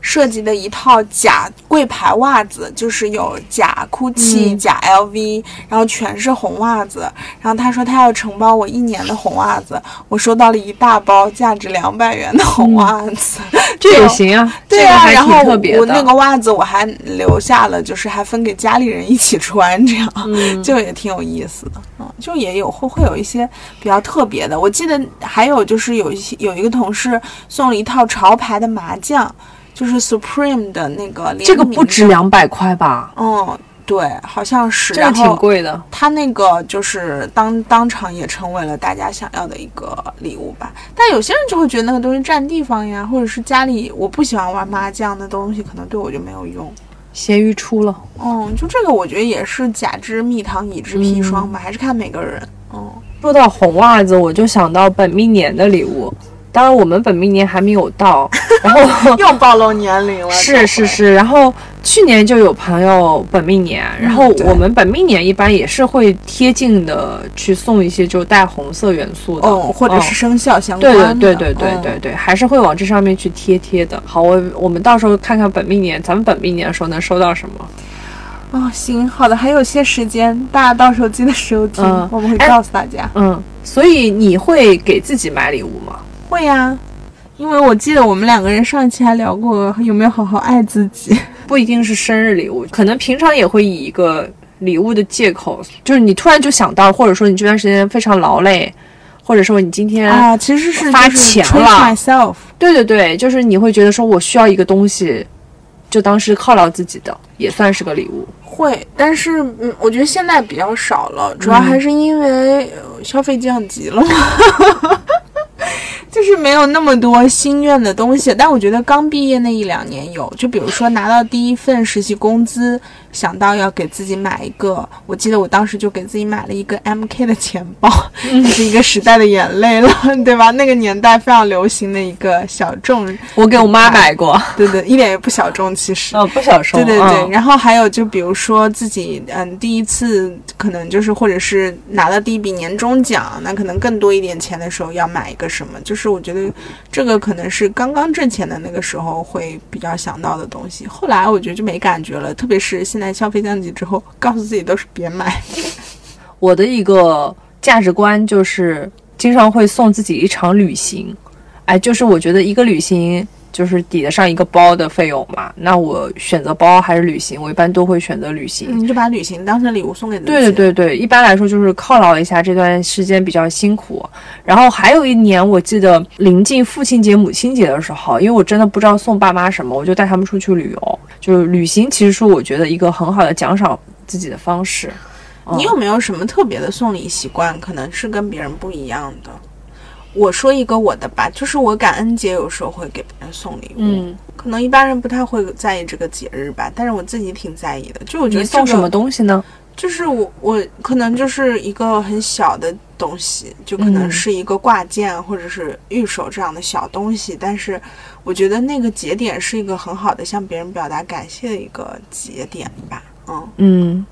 S2: 设计的一套假贵牌袜子，就是有假 GUCCI、
S3: 嗯
S2: 假 LV，然后全是红袜子。然后他说他要承包我一年的红袜子，我收到了一大包价值两百元的红袜子。
S3: 这也行啊，
S2: 对啊，然后。我那个袜子我还留下了，就是还分给家里人一起穿，这样、
S3: 嗯
S2: 就也挺有意思的。嗯，就也有会会有一些比较特别的。我记得还有就是有一些有一个同事送了一套潮牌的麻将，就是 Supreme 的那个
S3: 这个不止。两百块吧？
S2: 嗯，对，好像是。
S3: 这个挺贵的。
S2: 它那个就是当当场也成为了大家想要的一个礼物吧。但有些人就会觉得那个东西占地方呀，或者是家里我不喜欢玩麻将的东西，可能对我就没有用。
S3: 咸鱼出了，
S2: 嗯，就这个我觉得也是甲之蜜糖，乙之砒霜吧，还是看每个人。嗯，
S3: 说到红袜子，我就想到本命年的礼物。当然，我们本命年还没有到，然后
S2: 又暴露年龄了。
S3: 是是是，然后去年就有朋友本命年，然后我们本命年一般也是会贴近的去送一些就带红色元素的，
S2: 哦，或者是
S3: 嗯
S2: 生肖相关的。
S3: 对对对对
S2: 对
S3: 对对，还是会往这上面去贴贴的。好，我我们到时候看看本命年，咱们本命年的时候能收到什么？
S2: 哦，行，好的，还有些时间，大家到时候记得收听，
S3: 嗯
S2: 我们会
S3: 哎
S2: 告诉大家。
S3: 嗯，所以你会给自己买礼物吗？
S2: 会呀、因为我记得我们两个人上一期还聊过有没有好好爱自己。
S3: 不一定是生日礼物，可能平常也会以一个礼物的借口，就是你突然就想到，或者说你这段时间非常劳累，或者说你今天，
S2: 啊，其实是
S3: 发钱了。对对对，就是你会觉得说我需要一个东西，就当是犒劳自己的，也算是个礼物。
S2: 会，但是嗯，我觉得现在比较少了，主要还是因为、呃消费降级了嘛。就是没有那么多心愿的东西。但我觉得刚毕业那一两年有，就比如说拿到第一份实习工资，想到要给自己买一个，我记得我当时就给自己买了一个 MK 的钱包，
S3: 嗯
S2: 是一个时代的眼泪了，对吧？那个年代非常流行的一个小众，
S3: 我给我妈买过，
S2: 对对，一点也不小众，其实。
S3: 哦，不小众。
S2: 对对对，
S3: 嗯
S2: 然后还有就比如说自己嗯第一次可能就是或者是拿到第一笔年终奖，那可能更多一点钱的时候要买一个什么，就是我觉得这个可能是刚刚挣钱的那个时候会比较想到的东西。后来我觉得就没感觉了，特别是现在消费降级之后，告诉自己都是别买。
S3: 我的一个价值观就是经常会送自己一场旅行，哎，就是我觉得一个旅行就是抵得上一个包的费用嘛。那我选择包还是旅行，我一般都会选择旅行。
S2: 你就把旅行当成礼物送给自己。
S3: 对对对对，一般来说就是犒劳一下这段时间比较辛苦。然后还有一年，我记得临近父亲节、母亲节的时候，因为我真的不知道送爸妈什么，我就带他们出去旅游。就是旅行，其实是我觉得一个很好的奖赏自己的方式。
S2: 你有没有什么特别的送礼习惯？可能是跟别人不一样的。我说一个我的吧，就是我感恩节有时候会给别人送礼物，
S3: 嗯，
S2: 可能一般人不太会在意这个节日吧，但是我自己挺在意的。就我觉得、
S3: 你送什么？东西呢？
S2: 就是我我可能就是一个很小的东西，就可能
S3: 嗯
S2: 是一个挂件或者是玉手这样的小东西，但是我觉得那个节点是一个很好的向别人表达感谢的一个节点吧，嗯。
S3: 嗯。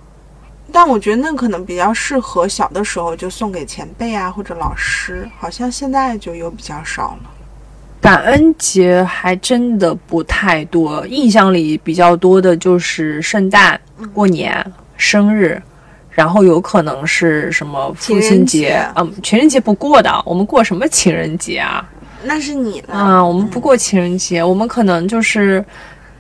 S2: 但我觉得那可能比较适合小的时候就送给前辈啊或者老师，好像现在就有比较少了。
S3: 感恩节还真的不太多，印象里比较多的就是圣诞、过年、生日，然后有可能是什么父亲
S2: 节
S3: 嗯，情人节不过的，我们过什么情人节啊？
S2: 那是你了，
S3: 啊，我们不过情人节，我们可能就是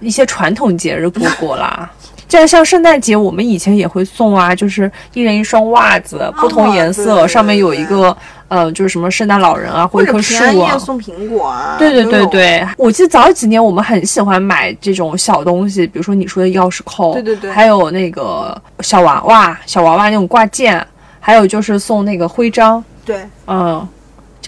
S3: 一些传统节日过过啦。这样像圣诞节，我们以前也会送啊，就是一人一双袜子，不同颜色，上面有一个呃，就是什么圣诞老人啊，或
S2: 或者
S3: 一棵树啊
S2: 平安夜。送苹果啊，
S3: 对对对，对，我记得早几年我们很喜欢买这种小东西，比如说你说的钥匙扣，
S2: 对对对
S3: 还有那个小娃娃、小娃娃那种挂件，还有就是送那个徽章，
S2: 对，
S3: 嗯，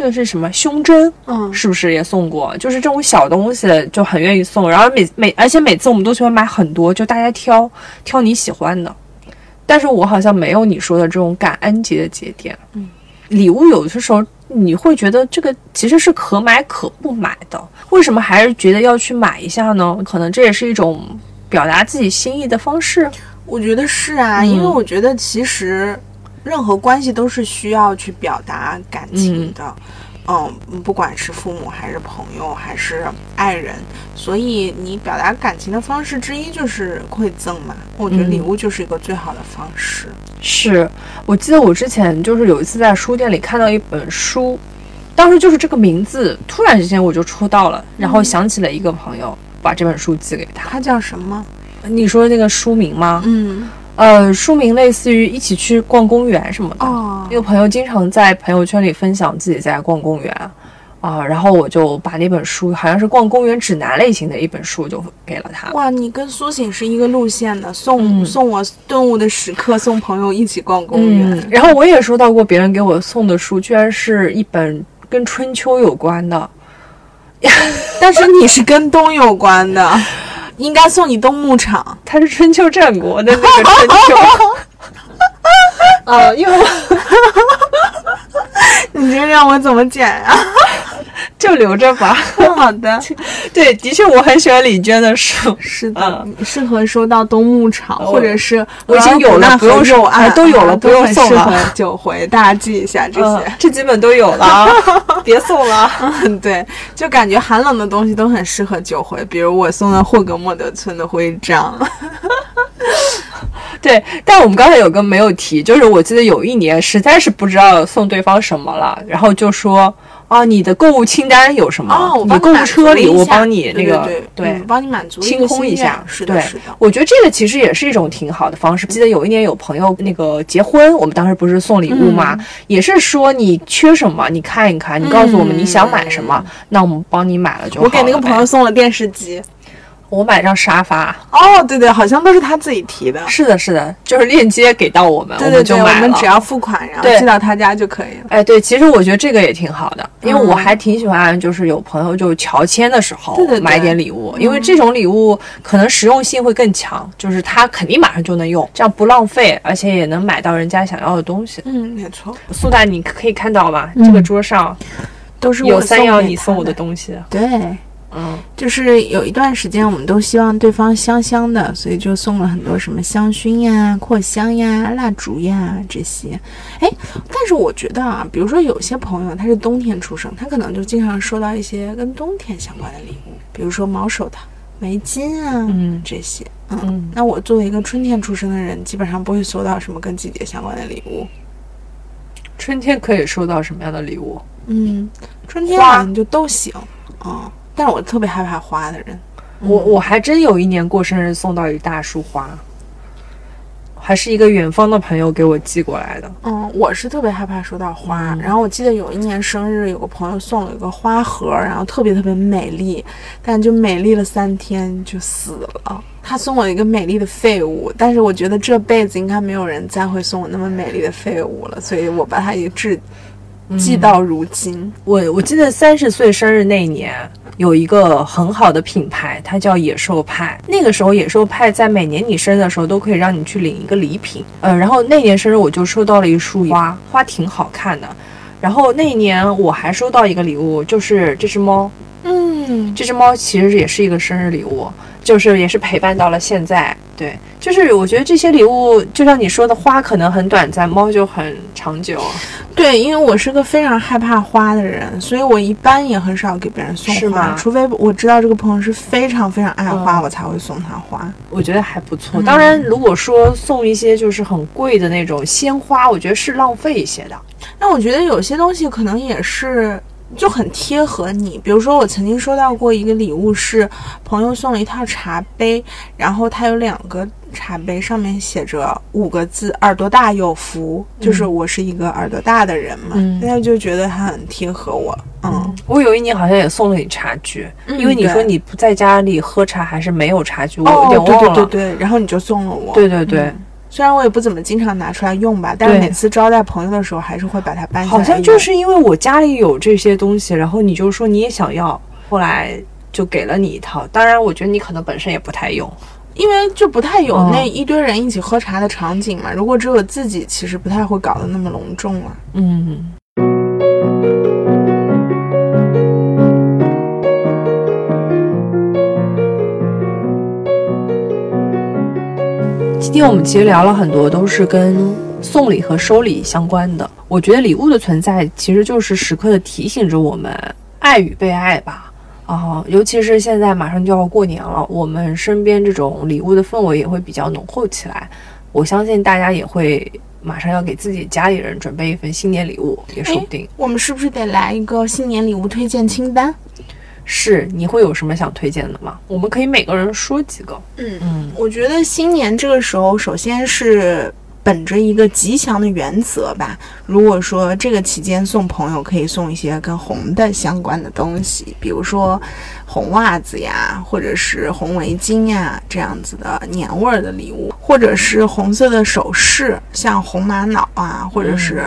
S3: 这个是什么胸针？
S2: 嗯，
S3: 是不是也送过？就是这种小东西就很愿意送，然后每每而且每次我们都喜欢买很多，就大家挑挑你喜欢的。但是我好像没有你说的这种感恩节的节点。
S2: 嗯，
S3: 礼物有的时候你会觉得这个其实是可买可不买的，为什么还是觉得要去买一下呢？可能这也是一种表达自己心意的方式。
S2: 我觉得是啊，
S3: 嗯
S2: 因为我觉得其实任何关系都是需要去表达感情的。嗯，不管是父母还是朋友还是爱人，所以你表达感情的方式之一就是馈赠嘛。我觉得
S3: 嗯
S2: 礼物就是一个最好的方式。
S3: 是我记得我之前就是有一次在书店里看到一本书，当时就是这个名字，突然之间我就戳到了，然后想起了一个朋友，把这本书寄给他。
S2: 他叫什么？
S3: 你说那个书名吗？
S2: 嗯，
S3: 呃，书名类似于一起去逛公园什么的。
S2: 哦
S3: 那个朋友经常在朋友圈里分享自己在逛公园。啊，然后我就把那本书，好像是逛公园指南类型的一本书，就给了他。
S2: 哇，你跟苏醒是一个路线的，送、
S3: 嗯
S2: 送我顿悟的时刻，送朋友一起逛公园。
S3: 嗯，然后我也收到过别人给我送的书，居然是一本跟春秋有关的。
S2: 但是你是跟冬有关的，应该送你东牧场。
S3: 它是春秋战国的那个春秋。呃，因为我
S2: 你这让我怎么剪啊？
S3: 就留着吧。
S2: 好的，
S3: 对，的确我很喜欢李娟的书。
S2: 是的，你适合收到冬牧场，
S3: 我
S2: 或者是
S3: 我已经有了不用
S2: 右
S3: 送
S2: 岸
S3: 哎都有了
S2: 啊
S3: 不用送了
S2: 九 回，大家记一下这
S3: 嗯
S2: 些。
S3: 这几本都有了啊，别送了。
S2: 嗯，对，就感觉寒冷的东西都很适合九回，比如我送的霍格莫德村的徽章。
S3: 对，但我们刚才有个没有提，就是我记得有一年实在是不知道送对方什么了，然后就说啊，你的购物清单有什么？你购物车里我帮你那个
S2: 对对嗯帮你满足
S3: 清空一下。
S2: 是的，
S3: 对
S2: 是的。
S3: 我觉得这个其实也是一种挺好的方式。记得有一年有朋友那个结婚，我们当时不是送礼物吗，也是说你缺什么，你看一看，你告诉我们你想买什么，那我们帮你买了就好了。
S2: 我给那个朋友。送了电视机，
S3: 我买张沙发。
S2: 哦，对对，好像都是他自己提的。
S3: 是的，是的，就是链接给到我们，
S2: 对对对，我
S3: 们就买了。
S2: 们只要付款，然后寄到他家就可以了。
S3: 哎，对，其实我觉得这个也挺好的，因为我
S2: 嗯
S3: 还挺喜欢，就是有朋友就乔迁的时候买点礼物，因为这种礼物可能实用性会更强，就是他肯定马上就能用，这样不浪费，而且也能买到人家想要的东西。
S2: 嗯，没错，
S3: 苏大，你可以看到吧，
S2: 嗯
S3: 这个桌上
S2: 都是
S3: 有三幺
S2: 我送
S3: 你送我的东西。
S2: 对，
S3: 嗯，
S2: 就是有一段时间，我们都希望对方香香的，所以就送了很多什么香薰呀、扩香呀、蜡烛呀这些。哎，但是我觉得啊，比如说有些朋友他是冬天出生，他可能就经常收到一些跟冬天相关的礼物，比如说毛手套、围巾啊，
S3: 嗯
S2: 这些。嗯，
S3: 嗯
S2: 那我作为一个春天出生的人，基本上不会收到什么跟季节相关的礼物。
S3: 春天可以收到什么样的礼物？
S2: 嗯，春天
S3: 花
S2: 好像就都行。嗯，但是我特别害怕花的人。
S3: 我我还真有一年过生日送到一大束花，还是一个远方的朋友给我寄过来的。
S2: 嗯，我是特别害怕收到花。
S3: 嗯
S2: 然后我记得有一年生日，有个朋友送了一个花盒，然后特别特别美丽，但就美丽了三天就死了。他送我一个美丽的废物，但是我觉得这辈子应该没有人再会送我那么美丽的废物了，所以我把它一直记到如今。
S3: 我我记得三十岁生日那一年，有一个很好的品牌，它叫野兽派。那个时候，野兽派在每年你生日的时候都可以让你去领一个礼品。呃，然后那年生日我就收到了一束花，花挺好看的。然后那一年我还收到一个礼物，就是这只猫。
S2: 嗯，
S3: 这只猫其实也是一个生日礼物，就是也是陪伴到了现在。对，就是我觉得这些礼物，就像你说的，花可能很短暂，猫就很长久。
S2: 对，因为我是个非常害怕花的人，所以我一般也很少给别人送花，
S3: 是吗
S2: 除非我知道这个朋友是非常非常爱花，
S3: 嗯
S2: 我才会送他花。
S3: 我觉得还不错。当然，如果说送一些就是很贵的那种鲜花，我觉得是浪费一些的。
S2: 那我觉得有些东西可能也是就很贴合你，比如说我曾经收到过一个礼物，是朋友送了一套茶杯，然后它有两个茶杯，上面写着五个字“耳朵大有福”，就是我是一个耳朵大的人嘛，
S3: 嗯。
S2: 大家就觉得它很贴合我。嗯，
S3: 我有一年好像也送了你茶具，
S2: 嗯
S3: 因为你说你不在家里喝茶还是没有茶具，我
S2: 哦
S3: 有，点
S2: 对
S3: 忘了。
S2: 对对对，然后你就送了我。
S3: 对对对。
S2: 嗯虽然我也不怎么经常拿出来用吧，但是每次招待朋友的时候，还是会把它搬下来
S3: 好像就是因为我家里有这些东西，然后你就说你也想要，后来就给了你一套。当然，我觉得你可能本身也不太用。
S2: 因为就不太有
S3: 嗯
S2: 那一堆人一起喝茶的场景嘛。如果只有自己，其实不太会搞得那么隆重了。
S3: 嗯。天我们其实聊了很多，都是跟送礼和收礼相关的。我觉得礼物的存在，其实就是时刻的提醒着我们爱与被爱吧。啊、尤其是现在马上就要过年了，我们身边这种礼物的氛围也会比较浓厚起来。我相信大家也会马上要给自己家里人准备一份新年礼物，也说不定。
S2: 我们是不是得来一个新年礼物推荐清单？
S3: 是，你会有什么想推荐的吗？我们可以每个人说几个。
S2: 嗯
S3: 嗯
S2: 我觉得新年这个时候，首先是本着一个吉祥的原则吧。如果说这个期间送朋友，可以送一些跟红的相关的东西，比如说红袜子呀，或者是红围巾呀这样子的年味儿的礼物，或者是红色的首饰，像红玛瑙啊，或者是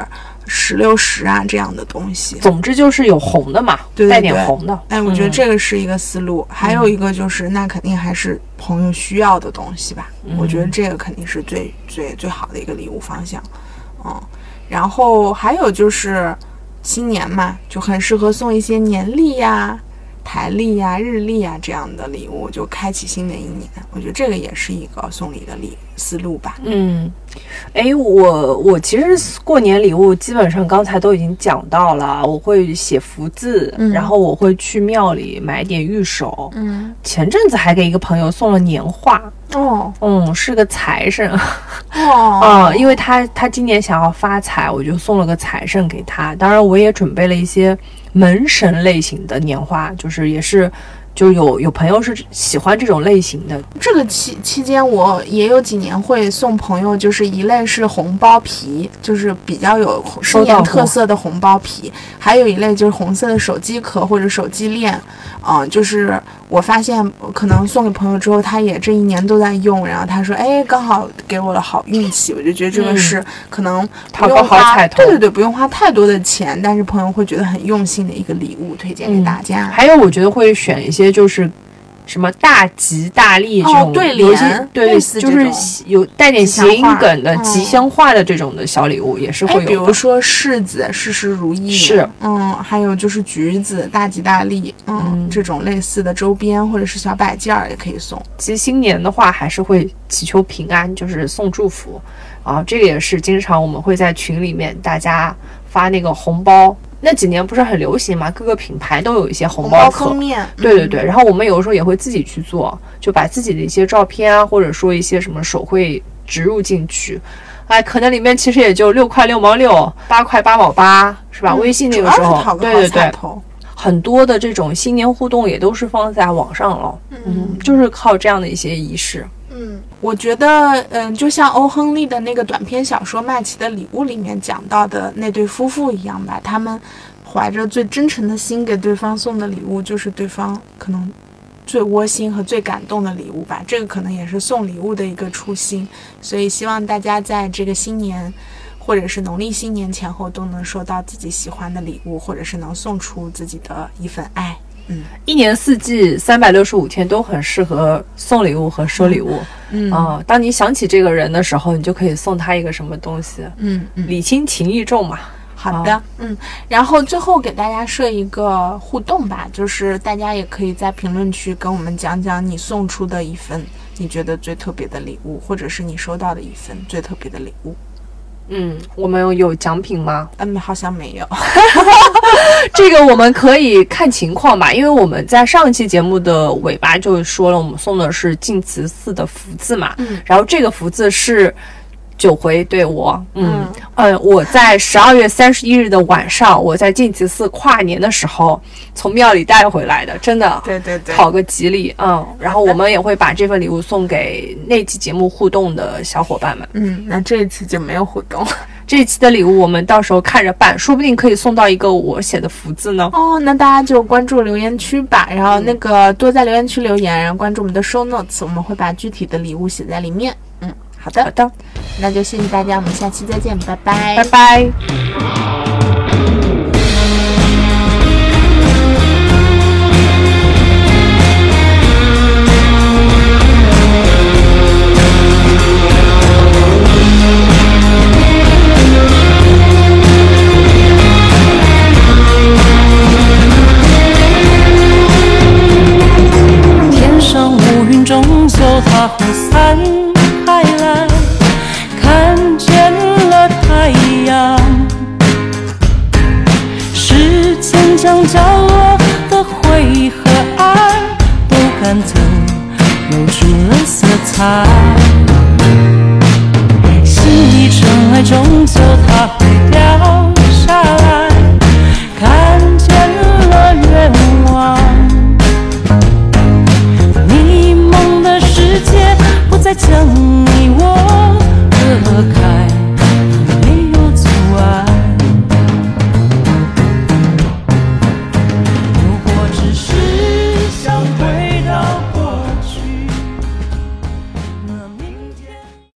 S2: 石榴石啊这样的东西。
S3: 总之就是有红的嘛，
S2: 对对
S3: 带点红的。
S2: 哎，我觉得
S3: 嗯
S2: 这个是一个思路。还有一个就是，那肯定还是朋友需要的东西吧。我觉得这个肯定是最最最好的一个礼物方向。嗯，然后还有就是新年嘛，就很适合送一些年历呀、台历呀、日历呀这样的礼物，就开启新的一年。我觉得这个也是一个送礼的礼思路吧。
S3: 嗯，哎，我我其实过年礼物基本上刚才都已经讲到了，我会写福字，
S2: 嗯
S3: 然后我会去庙里买点玉手。
S2: 嗯，
S3: 前阵子还给一个朋友送了年画，
S2: 哦
S3: 嗯，是个财神。
S2: 哦，
S3: 啊，因为他他今年想要发财，我就送了个财神给他。当然，我也准备了一些门神类型的年画，就是也是，就有有朋友是喜欢这种类型的。
S2: 这个期期间，我也有几年会送朋友，就是一类是红包皮，就是比较有新年特色的红包皮；还有一类就是红色的手机壳或者手机链，嗯、就是我发现可能送给朋友之后，他也这一年都在用，然后他说，哎，刚好给我了好运气，我就觉得这个是可能不用花，对对对，不用花太多的钱，但是朋友会觉得很用心的一个礼物，推荐给大家。
S3: 还有，我觉得会选一些就是。什么大吉大利这种
S2: 对
S3: 联，对，就是有带点谐音梗的吉祥话的这种的小礼物也是会有。
S2: 比如说柿子，事事如意。
S3: 是，
S2: 嗯，还有就是橘子，大吉大利，嗯，这种类似的周边或者是小摆件儿也可以送。
S3: 其实新年的话，还是会祈求平安，就是送祝福啊。这个也是经常我们会在群里面大家发那个红包。那几年不是很流行嘛？各个品牌都有一些红包
S2: 封面，
S3: 对对对。然后我们有的时候也会自己去做，就把自己的一些照片啊，或者说一些什么手绘植入进去。哎，可能里面其实也就六块六毛六，八块八毛八，是吧？微信那个时候，对对对，很多的这种新年互动也都是放在网上了，嗯，就是靠这样的一些仪式。
S2: 嗯，我觉得，嗯，就像欧亨利的那个短篇小说《麦琪的礼物》里面讲到的那对夫妇一样吧，他们怀着最真诚的心给对方送的礼物，就是对方可能最窝心和最感动的礼物吧。这个可能也是送礼物的一个初心，所以希望大家在这个新年或者是农历新年前后都能收到自己喜欢的礼物，或者是能送出自己的一份爱。
S3: 嗯，一年四季三百六十五天都很适合送礼物和收礼物。嗯啊，当你想起这个人的时候，你就可以送他一个什么东西。
S2: 嗯嗯，
S3: 礼轻情意重嘛。
S2: 好的，嗯，然后最后给大家设一个互动吧，就是大家也可以在评论区跟我们讲讲你送出的一份你觉得最特别的礼物，或者是你收到的一份最特别的礼物。
S3: 嗯，我们有奖品吗？
S2: 嗯，好像没有。
S3: 这个我们可以看情况吧，因为我们在上一期节目的尾巴就说了，我们送的是晋祠寺的福字嘛。嗯，然后这个福字是。九回对我，嗯嗯，我在十二月三十一日的晚上，我在晋祠寺跨年的时候从庙里带回来的，真的，
S2: 对对对，
S3: 讨个吉利，嗯，然后我们也会把这份礼物送给那期节目互动的小伙伴们，
S2: 嗯，那这一次就没有互动，
S3: 这一期的礼物我们到时候看着办，说不定可以送到一个我写的福字呢。
S2: 哦，那大家就关注留言区吧，然后那个多在留言区留言，然后关注我们的 show notes，我们会把具体的礼物写在里面。嗯，好的
S3: 好的。
S2: 那就谢谢大家，我们下期再见，拜拜，
S3: 拜拜。
S1: 终究它会散开来看见了太阳，时间将角落的回忆和爱都赶走，留住了色彩。心已尘埃，终究它会凋。将你我隔开